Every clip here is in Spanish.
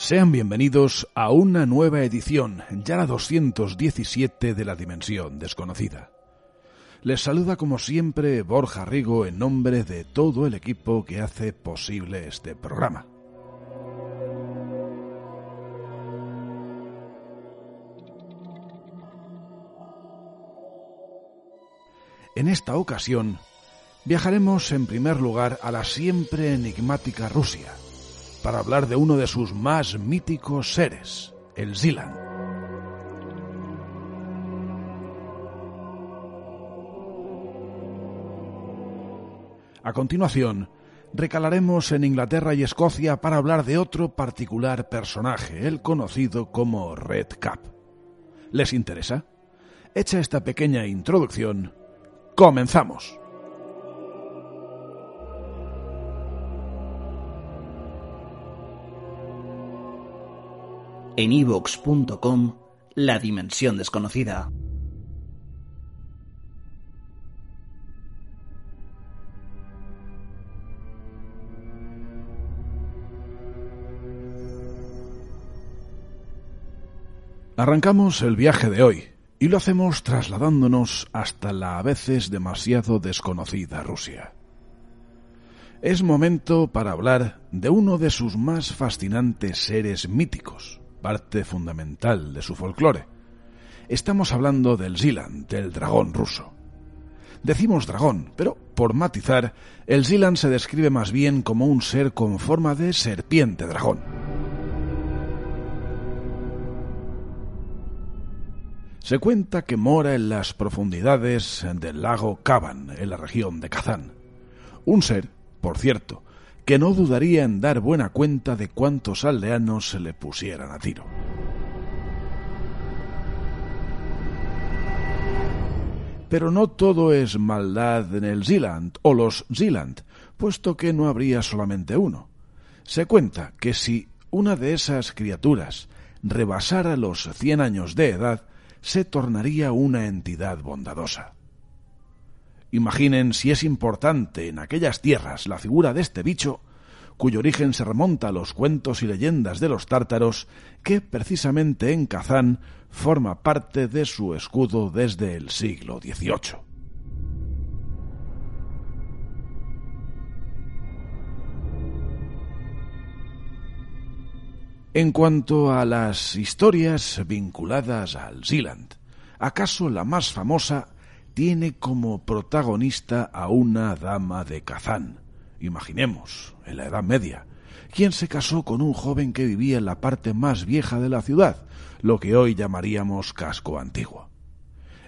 Sean bienvenidos a una nueva edición, ya la 217 de la Dimensión Desconocida. Les saluda como siempre Borja Rigo en nombre de todo el equipo que hace posible este programa. En esta ocasión, viajaremos en primer lugar a la siempre enigmática Rusia para hablar de uno de sus más míticos seres, el Zilan. A continuación, recalaremos en Inglaterra y Escocia para hablar de otro particular personaje, el conocido como Red Cap. ¿Les interesa? Hecha esta pequeña introducción, comenzamos. En ivox.com La Dimensión Desconocida. Arrancamos el viaje de hoy y lo hacemos trasladándonos hasta la a veces demasiado desconocida Rusia. Es momento para hablar de uno de sus más fascinantes seres míticos, parte fundamental de su folclore. Estamos hablando del Zilan, del dragón ruso. Decimos dragón, pero por matizar, el Zilan se describe más bien como un ser con forma de serpiente dragón. Se cuenta que mora en las profundidades del lago Kaban, en la región de Kazán. Un ser, por cierto, que no dudaría en dar buena cuenta de cuántos aldeanos se le pusieran a tiro. Pero no todo es maldad en el Zealand o los Zealand, puesto que no habría solamente uno. Se cuenta que si una de esas criaturas rebasara los cien años de edad, se tornaría una entidad bondadosa. Imaginen si es importante en aquellas tierras la figura de este bicho, cuyo origen se remonta a los cuentos y leyendas de los tártaros, que precisamente en Kazán forma parte de su escudo desde el siglo XVIII. En cuanto a las historias vinculadas al Zealand, acaso la más famosa tiene como protagonista a una dama de Kazán. Imaginemos, en la Edad Media, quien se casó con un joven que vivía en la parte más vieja de la ciudad, lo que hoy llamaríamos casco antiguo.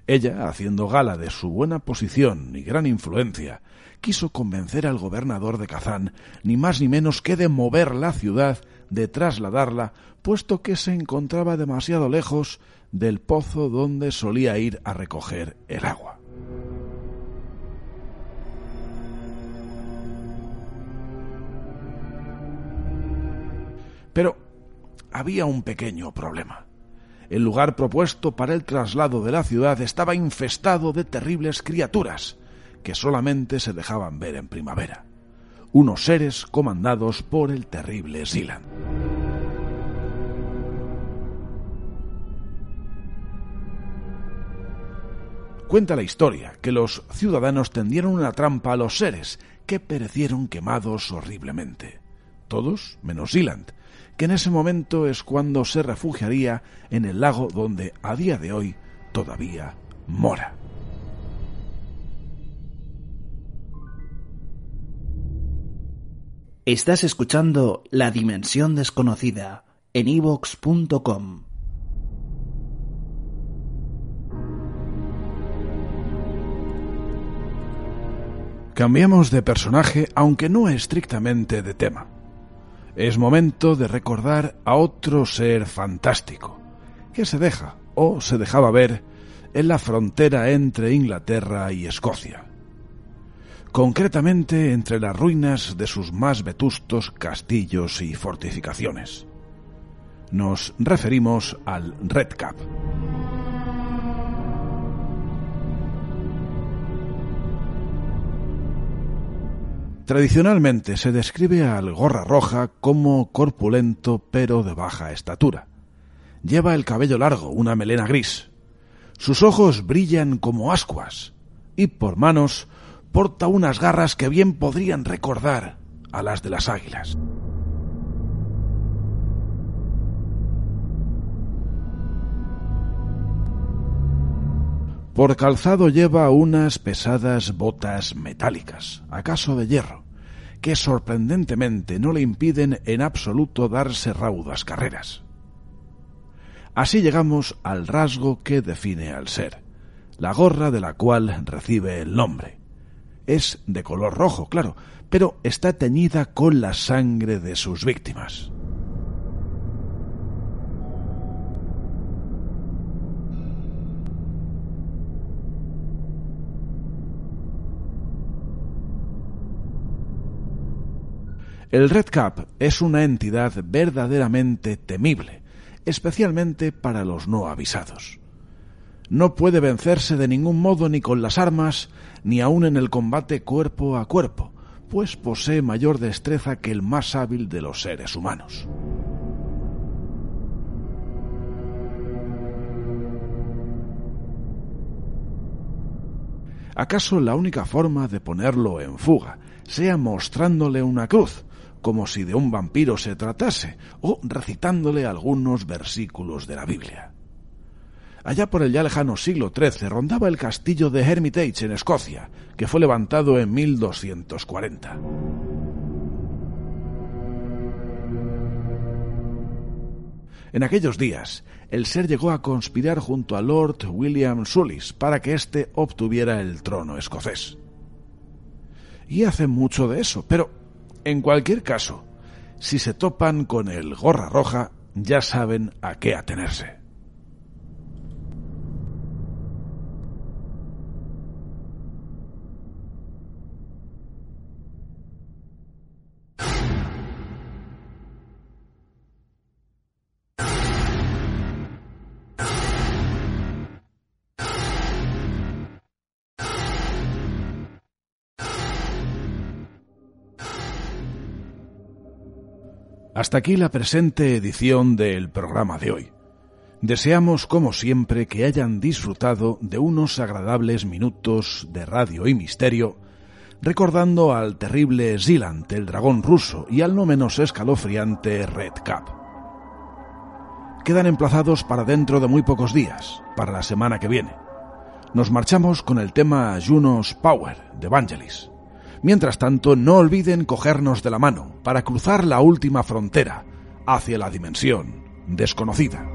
Ella, haciendo gala de su buena posición y gran influencia, quiso convencer al gobernador de Kazán, ni más ni menos que de mover la ciudad, de trasladarla, puesto que se encontraba demasiado lejos del pozo donde solía ir a recoger el agua. Pero había un pequeño problema. El lugar propuesto para el traslado de la ciudad estaba infestado de terribles criaturas que solamente se dejaban ver en primavera. Unos seres comandados por el terrible Zilan. Cuenta la historia que los ciudadanos tendieron una trampa a los seres que perecieron quemados horriblemente. Todos menos Zealand, que en ese momento es cuando se refugiaría en el lago donde a día de hoy todavía mora. Estás escuchando La Dimensión Desconocida en evox.com. Cambiamos de personaje, aunque no estrictamente de tema. Es momento de recordar a otro ser fantástico, que se deja o se dejaba ver en la frontera entre Inglaterra y Escocia. Concretamente entre las ruinas de sus más vetustos castillos y fortificaciones. Nos referimos al Red Tradicionalmente se describe al gorra roja como corpulento pero de baja estatura. Lleva el cabello largo, una melena gris. Sus ojos brillan como ascuas y por manos porta unas garras que bien podrían recordar a las de las águilas. Por calzado lleva unas pesadas botas metálicas, acaso de hierro, que sorprendentemente no le impiden en absoluto darse raudas carreras. Así llegamos al rasgo que define al ser, la gorra de la cual recibe el nombre. Es de color rojo, claro, pero está teñida con la sangre de sus víctimas. El Red Cap es una entidad verdaderamente temible, especialmente para los no avisados. No puede vencerse de ningún modo ni con las armas, ni aun en el combate cuerpo a cuerpo, pues posee mayor destreza que el más hábil de los seres humanos. ¿Acaso la única forma de ponerlo en fuga sea mostrándole una cruz, como si de un vampiro se tratase, o recitándole algunos versículos de la Biblia. Allá por el ya lejano siglo XIII rondaba el castillo de Hermitage en Escocia, que fue levantado en 1240. En aquellos días, el ser llegó a conspirar junto a Lord William Sulis para que éste obtuviera el trono escocés. Y hace mucho de eso, pero en cualquier caso, si se topan con el gorra roja, ya saben a qué atenerse. Hasta aquí la presente edición del programa de hoy. Deseamos, como siempre, que hayan disfrutado de unos agradables minutos de radio y misterio, recordando al terrible Zilant, el dragón ruso, y al no menos escalofriante Red Cap. Quedan emplazados para dentro de muy pocos días, para la semana que viene. Nos marchamos con el tema Juno's Power de Vangelis. Mientras tanto, no olviden cogernos de la mano para cruzar la última frontera hacia la dimensión desconocida.